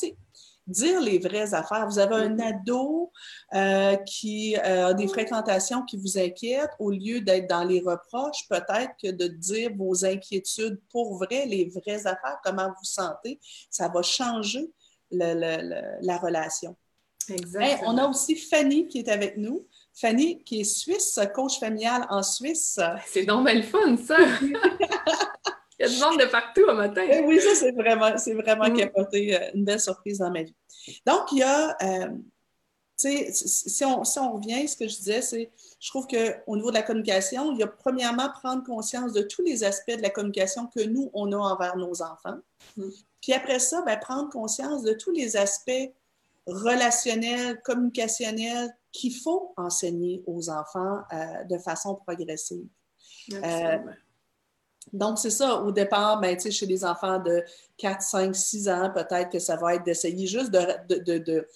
Dire les vraies affaires. Vous avez un ado euh, qui a des fréquentations qui vous inquiètent, au lieu d'être dans les reproches, peut-être que de dire vos inquiétudes pour vrai, les vraies affaires, comment vous sentez, ça va changer la relation. Exactement. on a aussi Fanny qui est avec nous. Fanny, qui est suisse, coach familial en Suisse. C'est donc belle fun, ça! Il y a du monde de partout au matin. Eh oui, ça, c'est vraiment, c'est vraiment mm. capoté, euh, une belle surprise dans ma vie. Donc, il y a, euh, tu sais, si on, si on revient, ce que je disais, c'est, je trouve qu'au niveau de la communication, il y a premièrement prendre conscience de tous les aspects de la communication que nous, on a envers nos enfants. Mm. Puis après ça, ben, prendre conscience de tous les aspects relationnels, communicationnels qu'il faut enseigner aux enfants euh, de façon progressive. Euh, donc, c'est ça. Au départ, ben, chez les enfants de 4, 5, 6 ans, peut-être que ça va être d'essayer juste de, de, de,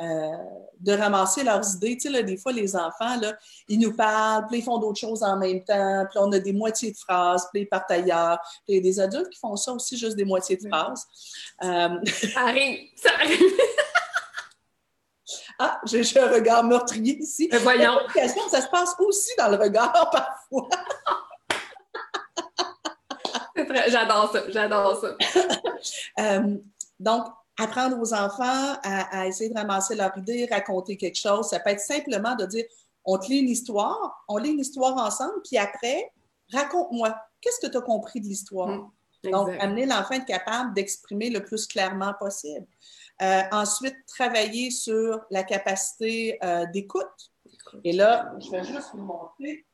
euh, de, ramasser leurs idées. Tu sais, là, des fois, les enfants, là, ils nous parlent, puis ils font d'autres choses en même temps, puis on a des moitiés de phrases, puis ils partent ailleurs. Puis il y a des adultes qui font ça aussi, juste des moitiés de phrases. ça arrive, ça arrive. Ah, j'ai un regard meurtrier ici. Mais voyons. Ça se passe aussi dans le regard parfois. J'adore ça, j'adore ça. Euh, donc, apprendre aux enfants à, essayer de ramasser leur idée, raconter quelque chose, ça peut être simplement de dire on te lit une histoire, on lit une histoire ensemble, puis après, raconte-moi, qu'est-ce que tu as compris de l'histoire? Mm, donc, amener l'enfant à être capable d'exprimer le plus clairement possible. Euh, ensuite, travailler sur la capacité euh, d'écoute. Et là, je vais juste vous montrer.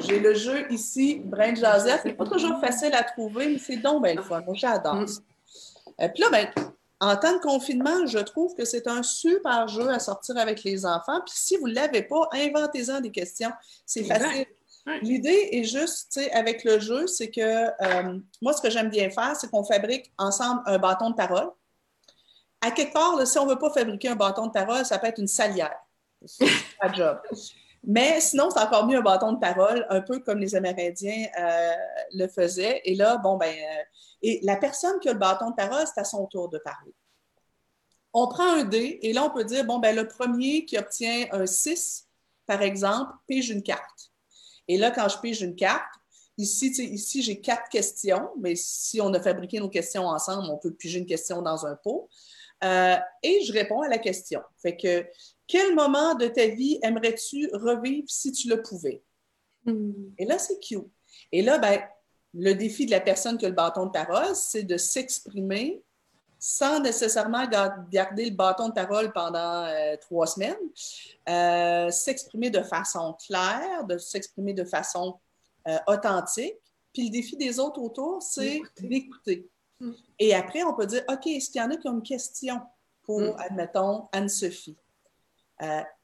J'ai le jeu ici, Brain Joseph. C'est pas toujours facile à trouver, mais c'est donc bien le fun. Moi, j'adore mm. euh, Puis là, ben, en temps de confinement, je trouve que c'est un super jeu à sortir avec les enfants. Puis si vous ne l'avez pas, inventez-en des questions. C'est facile. L'idée est juste, avec le jeu, c'est que euh, moi, ce que j'aime bien faire, c'est qu'on fabrique ensemble un bâton de parole. À quelque part, si on ne veut pas fabriquer un bâton de parole, ça peut être une salière. C'est job. Mais sinon, c'est encore mieux un bâton de parole, un peu comme les Amérindiens euh, le faisaient. Et là, bon, ben, euh, et la personne qui a le bâton de parole, c'est à son tour de parler. On prend un dé et là, on peut dire, bon, ben, le premier qui obtient un 6, par exemple, pige une carte. Et là, quand je pige une carte, ici, ici j'ai quatre questions, mais si on a fabriqué nos questions ensemble, on peut piger une question dans un pot. Euh, et je réponds à la question. Fait que, quel moment de ta vie aimerais-tu revivre si tu le pouvais? Hmm. Et là, c'est cute. Et là, ben, le défi de la personne qui a le bâton de parole, c'est de s'exprimer sans nécessairement garder le bâton de parole pendant euh, trois semaines, euh, s'exprimer de façon claire, de s'exprimer de façon euh, authentique. Puis le défi des autres autour, c'est d'écouter. Mm. Et après, on peut dire, OK, est-ce qu'il y en a qui ont une question pour, mm. admettons, Anne-Sophie?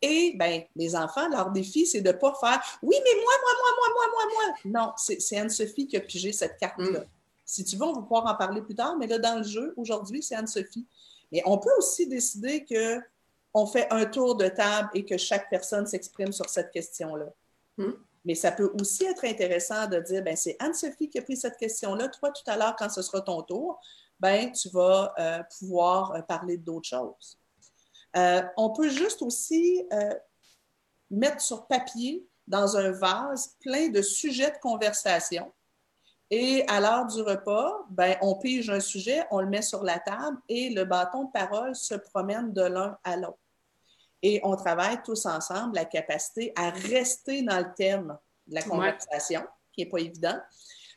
Et ben, les enfants, leur défi, c'est de ne pas faire Oui, mais moi, moi, moi, moi, moi, moi, moi. Non, c'est Anne-Sophie qui a pigé cette carte-là. Mm. Si tu veux, on va pouvoir en parler plus tard, mais là, dans le jeu, aujourd'hui, c'est Anne-Sophie. Mais on peut aussi décider que on fait un tour de table et que chaque personne s'exprime sur cette question-là. Hmm. Mais ça peut aussi être intéressant de dire, ben c'est Anne-Sophie qui a pris cette question-là. Toi, tout à l'heure, quand ce sera ton tour, ben tu vas euh, pouvoir euh, parler d'autres choses. Euh, on peut juste aussi mettre sur papier, dans un vase, plein de sujets de conversation. Et à l'heure du repas, ben, on pige un sujet, on le met sur la table et le bâton de parole se promène de l'un à l'autre. Et on travaille tous ensemble la capacité à rester dans le thème de la conversation, qui n'est pas évident,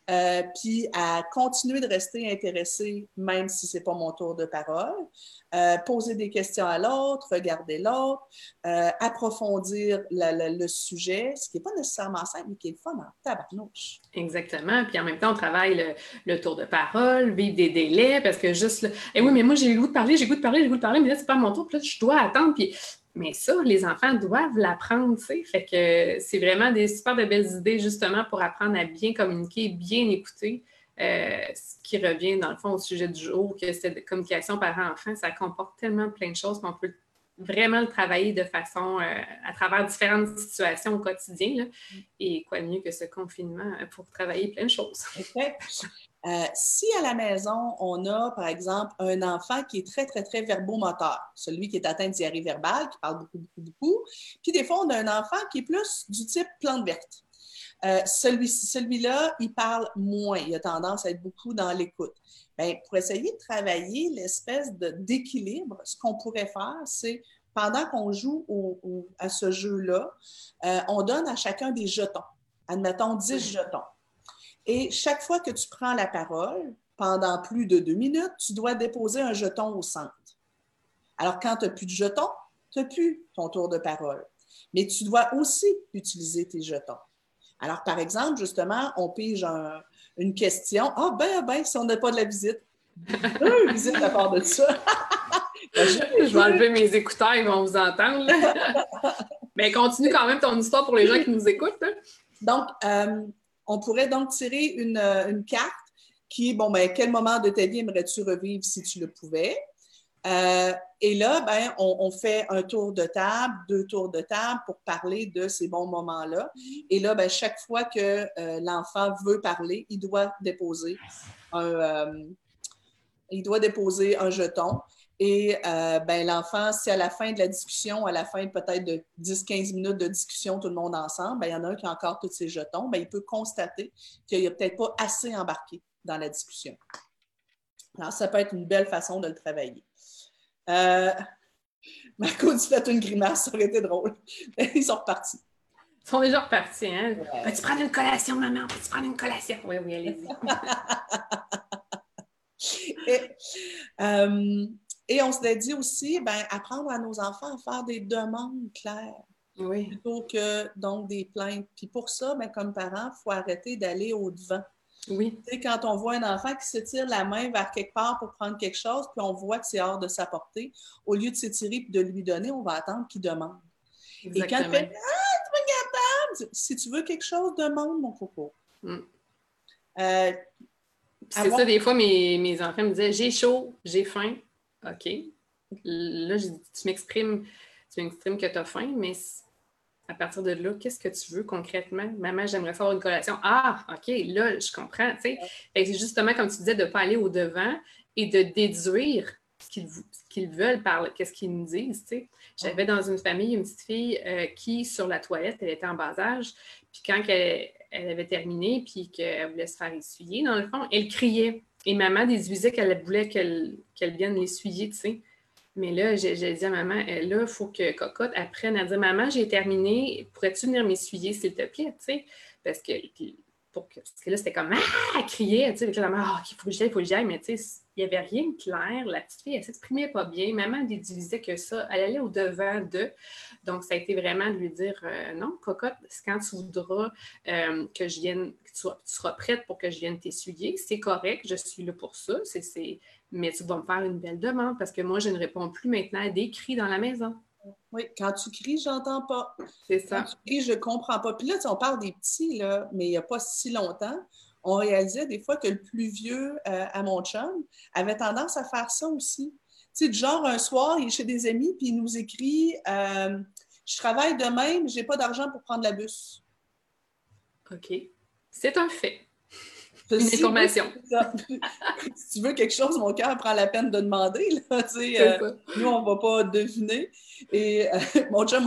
euh, puis à continuer de rester intéressé, même si ce n'est pas mon tour de parole, euh, poser des questions à l'autre, regarder l'autre, euh, approfondir le sujet, ce qui n'est pas nécessairement simple, mais qui est le fun en tabarnouche. Exactement. Puis en même temps, on travaille le, tour de parole, vivre des délais, parce que juste, là, eh oui, mais moi, j'ai le goût de parler, j'ai le goût de parler, j'ai le goût de parler, mais là, c'est pas mon tour, puis là, je dois attendre. Puis mais ça, les enfants doivent l'apprendre, tu sais. Fait que c'est vraiment des super de belles idées, justement, pour apprendre à bien communiquer, bien écouter. Euh, ce qui revient, dans le fond, au sujet du jour, que cette communication parent-enfant, ça comporte tellement plein de choses qu'on peut vraiment le travailler de façon, euh, à travers différentes situations au quotidien. Et quoi de mieux que ce confinement pour travailler plein de choses. Euh, si à la maison, on a, par exemple, un enfant qui est très, très, très verbomoteur, celui qui est atteint de diarrhée verbale, qui parle beaucoup, beaucoup, beaucoup, puis des fois, on a un enfant qui est plus du type plante verte. Euh, celui-là, il parle moins, il a tendance à être beaucoup dans l'écoute. Bien, pour essayer de travailler l'espèce d'équilibre, ce qu'on pourrait faire, c'est pendant qu'on joue à ce jeu-là, euh, on donne à chacun des jetons. admettons 10 jetons. Et chaque fois que tu prends la parole, pendant plus de deux minutes, tu dois déposer un jeton au centre. Alors, quand tu n'as plus de jetons, tu n'as plus ton tour de parole. Mais tu dois aussi utiliser tes jetons. Alors, par exemple, justement, on pige une question. Ah, ben, ben, si on n'a pas de la visite. Une visite à part de ça. Ben, je, vais enlever mes écouteurs, ils vont vous entendre. Mais continue quand même ton histoire pour les gens qui nous écoutent. Donc, euh, on pourrait donc tirer une, une, carte qui est, bon, ben, quel moment de ta vie aimerais-tu revivre si tu le pouvais? Euh, et là, ben, on, fait un tour de table, deux tours de table pour parler de ces bons moments-là. Et là, ben, chaque fois que euh, l'enfant veut parler, il doit déposer un, euh, il doit déposer un jeton. Et ben, l'enfant, si à la fin de la discussion, à la fin peut-être de 10-15 minutes de discussion, tout le monde ensemble, ben, il y en a un qui a encore tous ses jetons, ben, il peut constater qu'il a peut-être pas assez embarqué dans la discussion. Alors, ça peut être une belle façon de le travailler. Euh, Marco, tu fais une grimace, ça aurait été drôle. Ils sont repartis. Ils sont déjà repartis, hein? Peux-tu prendre une collation, maman? Peux-tu prendre une collation? Oui, oui, allez-y. euh, et, on s'est dit aussi, ben, apprendre à nos enfants à faire des demandes claires. Oui. Plutôt que donc des plaintes. Puis pour ça, ben, comme parents, il faut arrêter d'aller au-devant. Oui. Tu sais, quand on voit un enfant qui se tire la main vers quelque part pour prendre quelque chose, puis on voit que c'est hors de sa portée, au lieu de s'étirer et de lui donner, on va attendre qu'il demande. Et quand il fait Ah, tu es capable! Si tu veux quelque chose, demande, mon coco. Mm. Euh, c'est ça, des fois, mes, mes, enfants me disaient J'ai chaud, j'ai faim. OK. Là, tu m'exprimes tu m'exprimes que tu as faim, mais à partir de là, qu'est-ce que tu veux concrètement? Maman, j'aimerais faire une collation. Ah, OK, là, je comprends. C'est justement, comme tu disais, de ne pas aller au-devant et de déduire ce qu'ils veulent par qu'est-ce qu'ils nous disent. J'avais dans une famille une petite fille euh, qui, sur la toilette, elle était en bas âge. Puis quand elle, avait terminé, puis qu'elle voulait se faire essuyer, dans le fond, elle criait. Et maman déduisait qu'elle voulait qu'elle vienne l'essuyer, tu sais. Mais là, j'ai dit à maman, euh, là, il faut que Cocotte apprenne à dire Maman, j'ai terminé, pourrais-tu venir m'essuyer, s'il te plaît? parce que, pour que, parce que là, c'était comme Ah, crier, tu sais, la maman, ah, il faut que j'aille, il faut que j'aille, mais tu sais, il n'y avait rien de clair. La petite fille, elle ne s'exprimait pas bien. Maman déduisait que ça, elle allait au-devant d'eux. Donc, ça a été vraiment de lui dire euh, Non, Cocotte, quand tu voudras euh, que je vienne, tu, seras prête pour que je vienne t'essuyer, c'est correct, je suis là pour ça. Mais tu vas me faire une belle demande parce que moi, je ne réponds plus maintenant à des cris dans la maison. Oui, quand tu cries, j'entends pas. C'est ça. Quand tu cries, je comprends pas. Puis là, on parle des petits, là, mais il n'y a pas si longtemps, on réalisait des fois que le plus vieux euh, à mon chum avait tendance à faire ça aussi. Tu sais, genre, un soir, il est chez des amis, puis il nous écrit euh, Je travaille demain, mais je n'ai pas d'argent pour prendre la bus. OK. C'est un fait. Une information. si tu veux quelque chose, mon cœur prend la peine de demander. Là, euh, nous, on ne va pas deviner. Et euh, mon chum